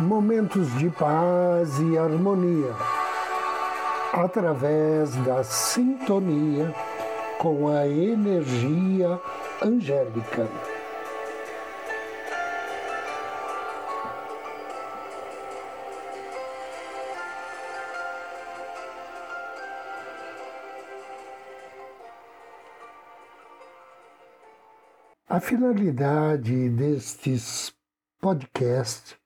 momentos de paz e harmonia, através da sintonia com a energia angélica. A finalidade destes podcasts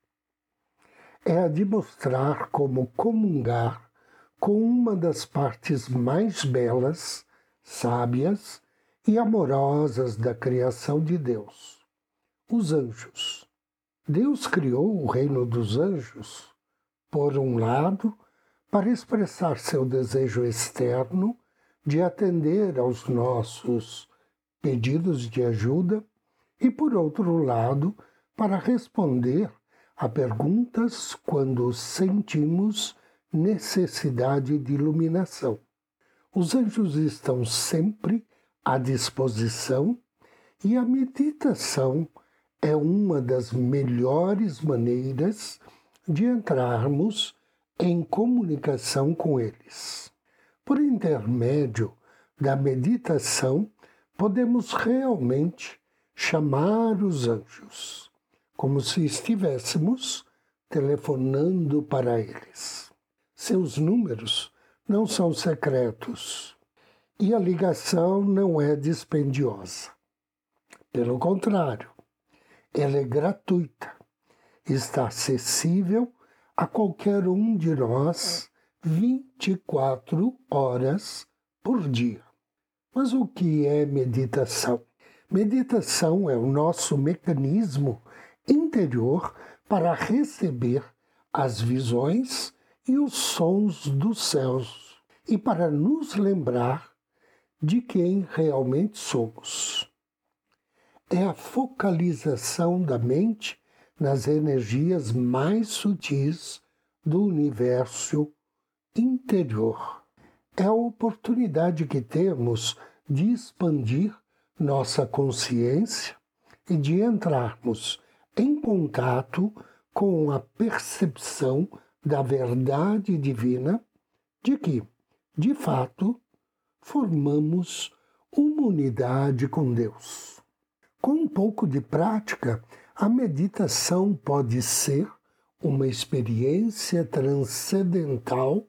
é a de mostrar como comungar com uma das partes mais belas, sábias e amorosas da criação de Deus, os anjos. Deus criou o reino dos anjos, por um lado, para expressar seu desejo externo de atender aos nossos pedidos de ajuda, e por outro lado, para responder a perguntas quando sentimos necessidade de iluminação. Os anjos estão sempre à disposição e a meditação é uma das melhores maneiras de entrarmos em comunicação com eles. Por intermédio da meditação, podemos realmente chamar os anjos como se estivéssemos telefonando para eles. Seus números não são secretos e a ligação não é dispendiosa. Pelo contrário, ela é gratuita, está acessível a qualquer um de nós 24 horas por dia. Mas o que é meditação? Meditação é o nosso mecanismo interior para receber as visões e os sons dos céus e para nos lembrar de quem realmente somos. É a focalização da mente nas energias mais sutis do universo interior. É a oportunidade que temos de expandir nossa consciência e de entrarmos em contato com a percepção da verdade divina de que, de fato, formamos uma unidade com Deus. Com um pouco de prática, a meditação pode ser uma experiência transcendental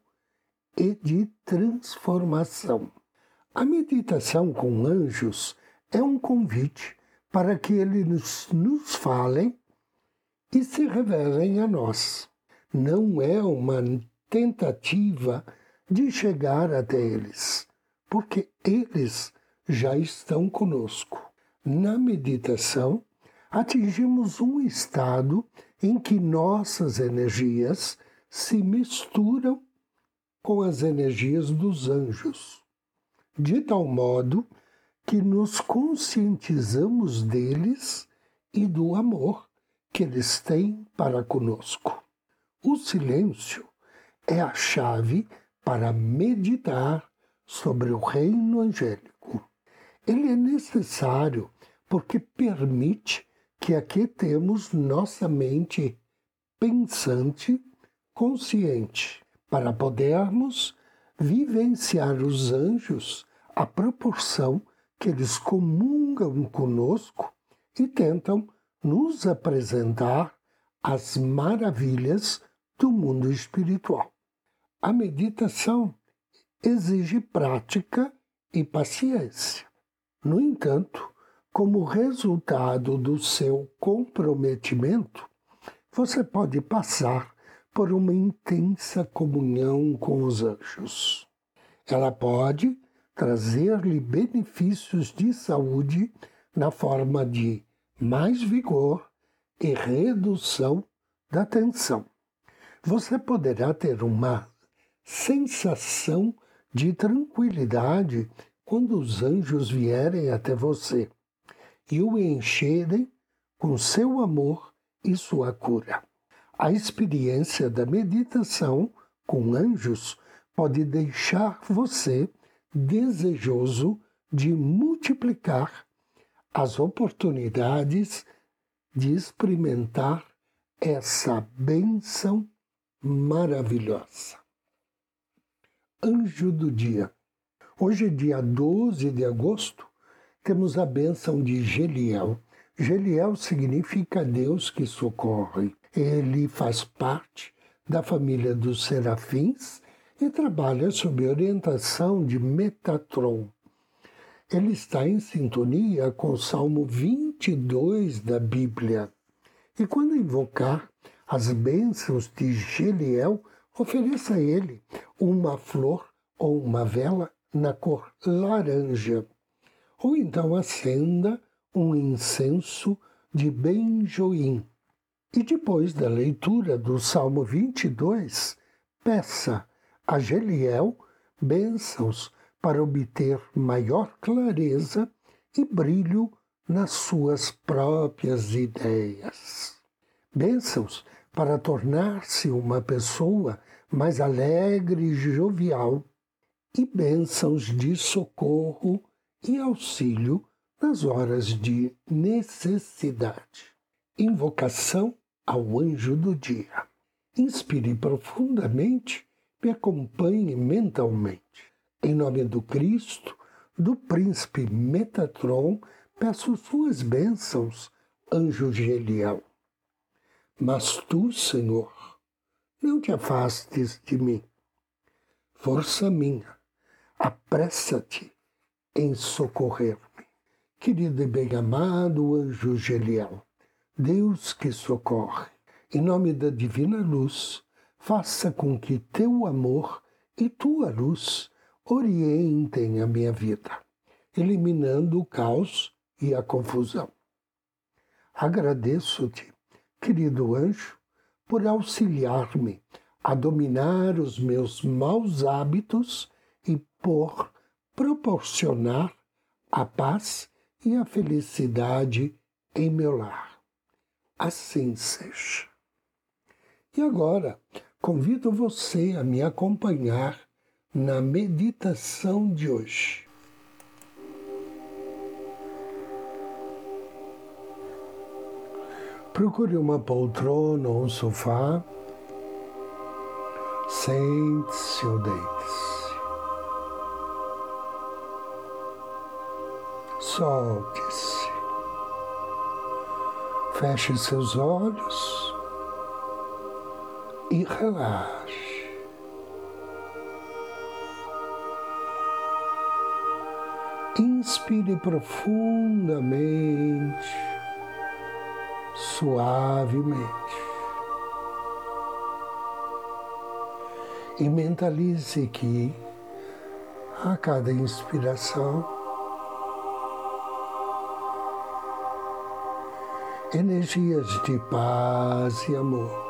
e de transformação. A meditação com anjos é um convite para que eles nos falem e se revelem a nós. Não é uma tentativa de chegar até eles, porque eles já estão conosco. Na meditação, atingimos um estado em que nossas energias se misturam com as energias dos anjos, de tal modo que nos conscientizamos deles e do amor que eles têm para conosco. O silêncio é a chave para meditar sobre o reino angélico. Ele é necessário porque permite que aqui temos nossa mente pensante, consciente, para podermos vivenciar os anjos à proporção que eles comungam conosco e tentam nos apresentar as maravilhas do mundo espiritual. A meditação exige prática e paciência. No entanto, como resultado do seu comprometimento, você pode passar por uma intensa comunhão com os anjos. Ela pode trazer-lhe benefícios de saúde na forma de mais vigor e redução da tensão. você poderá ter uma sensação de tranquilidade quando os anjos vierem até você e o encherem com seu amor e sua cura. A experiência da meditação com anjos pode deixar você desejoso de multiplicar as oportunidades de experimentar essa bênção maravilhosa. Anjo do dia. Hoje, dia 12 de agosto, temos a bênção de Geliel. Geliel significa Deus que socorre. Ele faz parte da família dos serafins e trabalha sob orientação de Metatron. Ele está em sintonia com o Salmo 22 da Bíblia. E quando invocar as bênçãos de Geliel, ofereça a ele uma flor ou uma vela na cor laranja. Ou então acenda um incenso de benjoim. E depois da leitura do Salmo 22, peça a Geliel bênçãos para obter maior clareza e brilho nas suas próprias ideias. Bênçãos para tornar-se uma pessoa mais alegre e jovial, e bênçãos de socorro e auxílio nas horas de necessidade. Invocação ao anjo do dia. Inspire profundamente e acompanhe mentalmente. Em nome do Cristo, do príncipe Metatron, peço suas bênçãos, anjo Geliel. Mas tu, Senhor, não te afastes de mim. Força minha, apressa-te em socorrer-me. Querido e bem-amado anjo Geliel, Deus que socorre, em nome da divina luz, faça com que teu amor e tua luz orientem a minha vida, eliminando o caos e a confusão. Agradeço-te, querido anjo, por auxiliar-me a dominar os meus maus hábitos e por proporcionar a paz e a felicidade em meu lar. Assim seja. E agora, convido você a me acompanhar na meditação de hoje. Procure uma poltrona ou um sofá. Sente-se ou deite-se. Solte-se. Feche seus olhos e relaxe. Inspire profundamente, suavemente. E mentalize que a cada inspiração, energias de paz e amor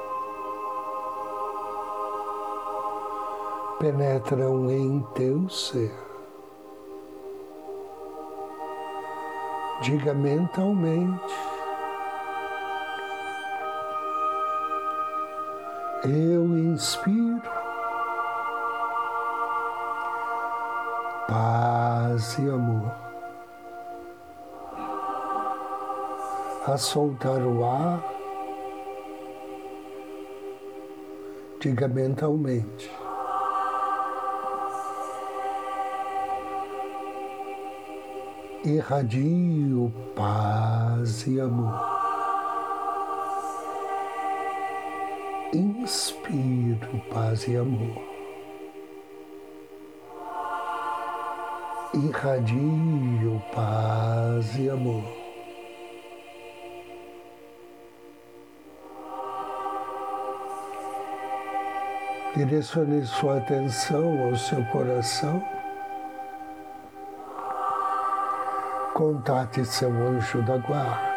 penetram em teu ser. Diga mentalmente. Eu inspiro paz e amor. A soltar o ar, diga mentalmente. Irradio paz e amor. Inspiro paz e amor. Irradio paz e amor. Direcione sua atenção ao seu coração contate seu anjo da guarda.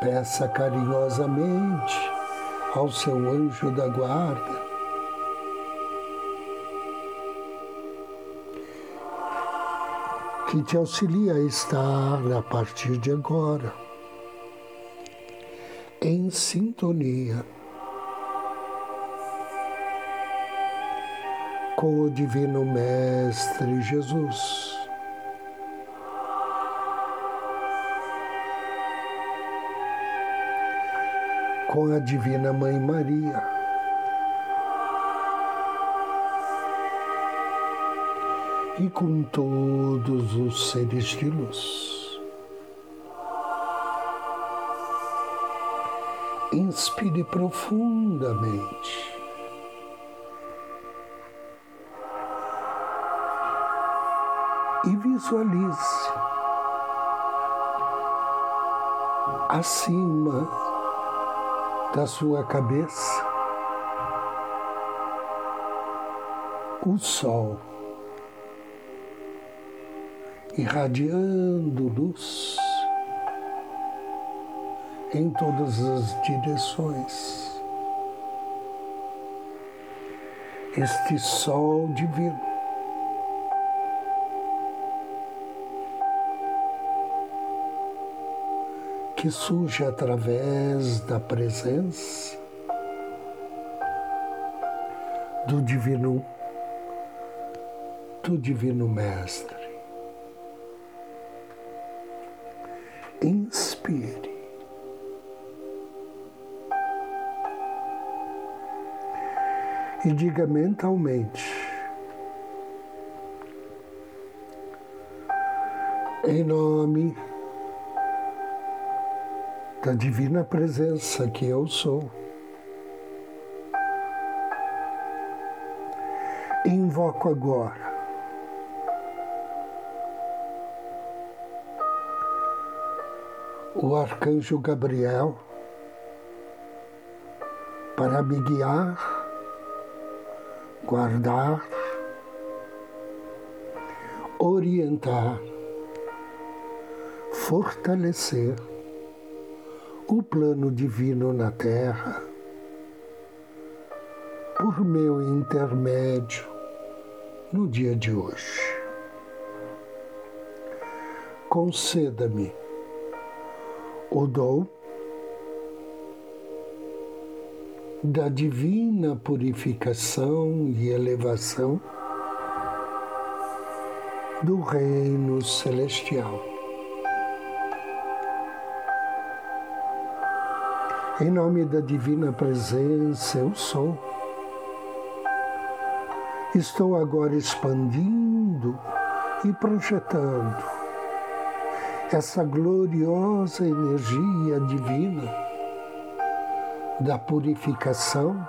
Peça carinhosamente ao seu anjo da guarda que te auxilia a estar a partir de agora em sintonia com o Divino Mestre Jesus. Com a Divina Mãe Maria. E com todos os seres de luz. Inspire profundamente. Visualize acima da sua cabeça o sol irradiando luz em todas as direções. Este sol divino que surge através da presença do Divino, do Divino Mestre. Inspire. E diga mentalmente, em nome da divina presença que eu sou. Invoco agora o arcanjo Gabriel para me guiar, guardar, orientar, fortalecer o plano divino na Terra, por meu intermédio no dia de hoje. Conceda-me o dom da divina purificação e elevação do reino celestial. Em nome da divina presença, eu sou. Estou agora expandindo e projetando essa gloriosa energia divina da purificação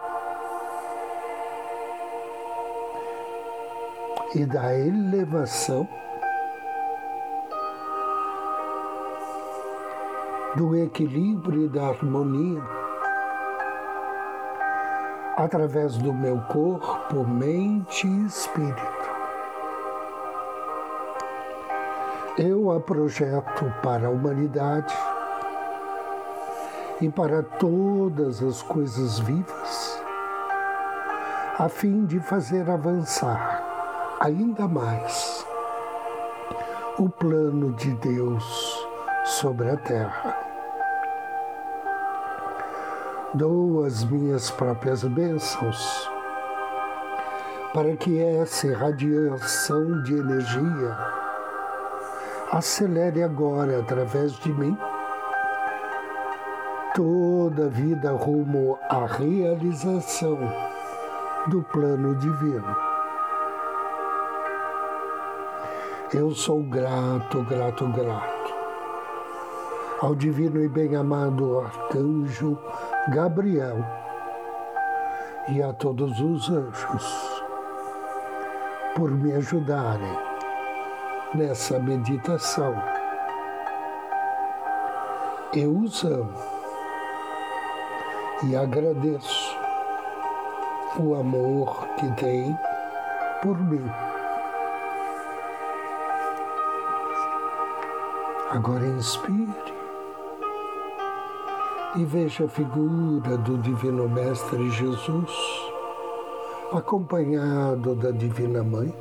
e da elevação do equilíbrio e da harmonia através do meu corpo, mente e espírito. Eu a projeto para a humanidade e para todas as coisas vivas, a fim de fazer avançar ainda mais o plano de Deus sobre a terra. Dou as minhas próprias bênçãos para que essa irradiação de energia acelere agora através de mim toda a vida rumo à realização do plano divino. Eu sou grato, grato, grato ao divino e bem-amado arcanjo Gabriel e a todos os anjos por me ajudarem nessa meditação. Eu os amo e agradeço o amor que tem por mim. Agora inspire e veja a figura do Divino Mestre Jesus, acompanhado da Divina Mãe,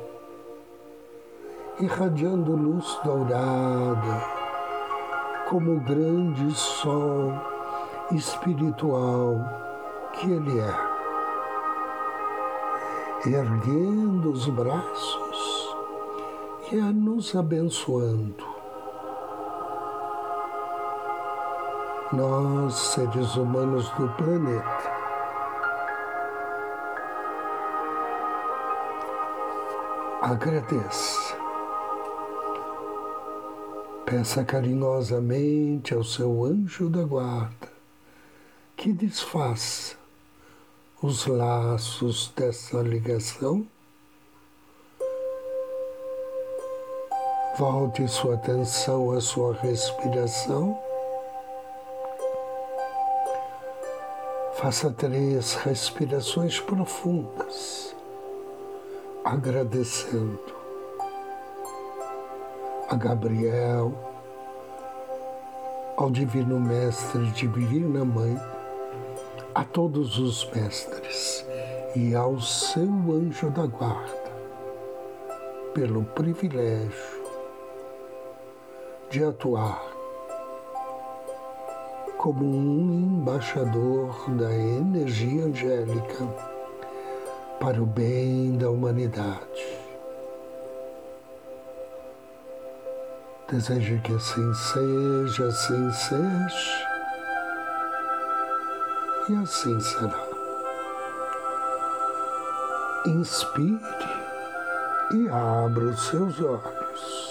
irradiando luz dourada, como o grande sol espiritual que Ele é. Erguendo os braços e a nos abençoando nós, seres humanos do planeta. Agradeça. Peça carinhosamente ao seu anjo da guarda que desfaça os laços dessa ligação. Volte sua atenção à sua respiração. Faça três respirações profundas, agradecendo a Gabriel, ao Divino Mestre, Divina Mãe, a todos os mestres e ao seu anjo da guarda, pelo privilégio de atuar como um embaixador da energia angélica para o bem da humanidade. Desejo que assim seja, assim seja, e assim será. Inspire e abra os seus olhos.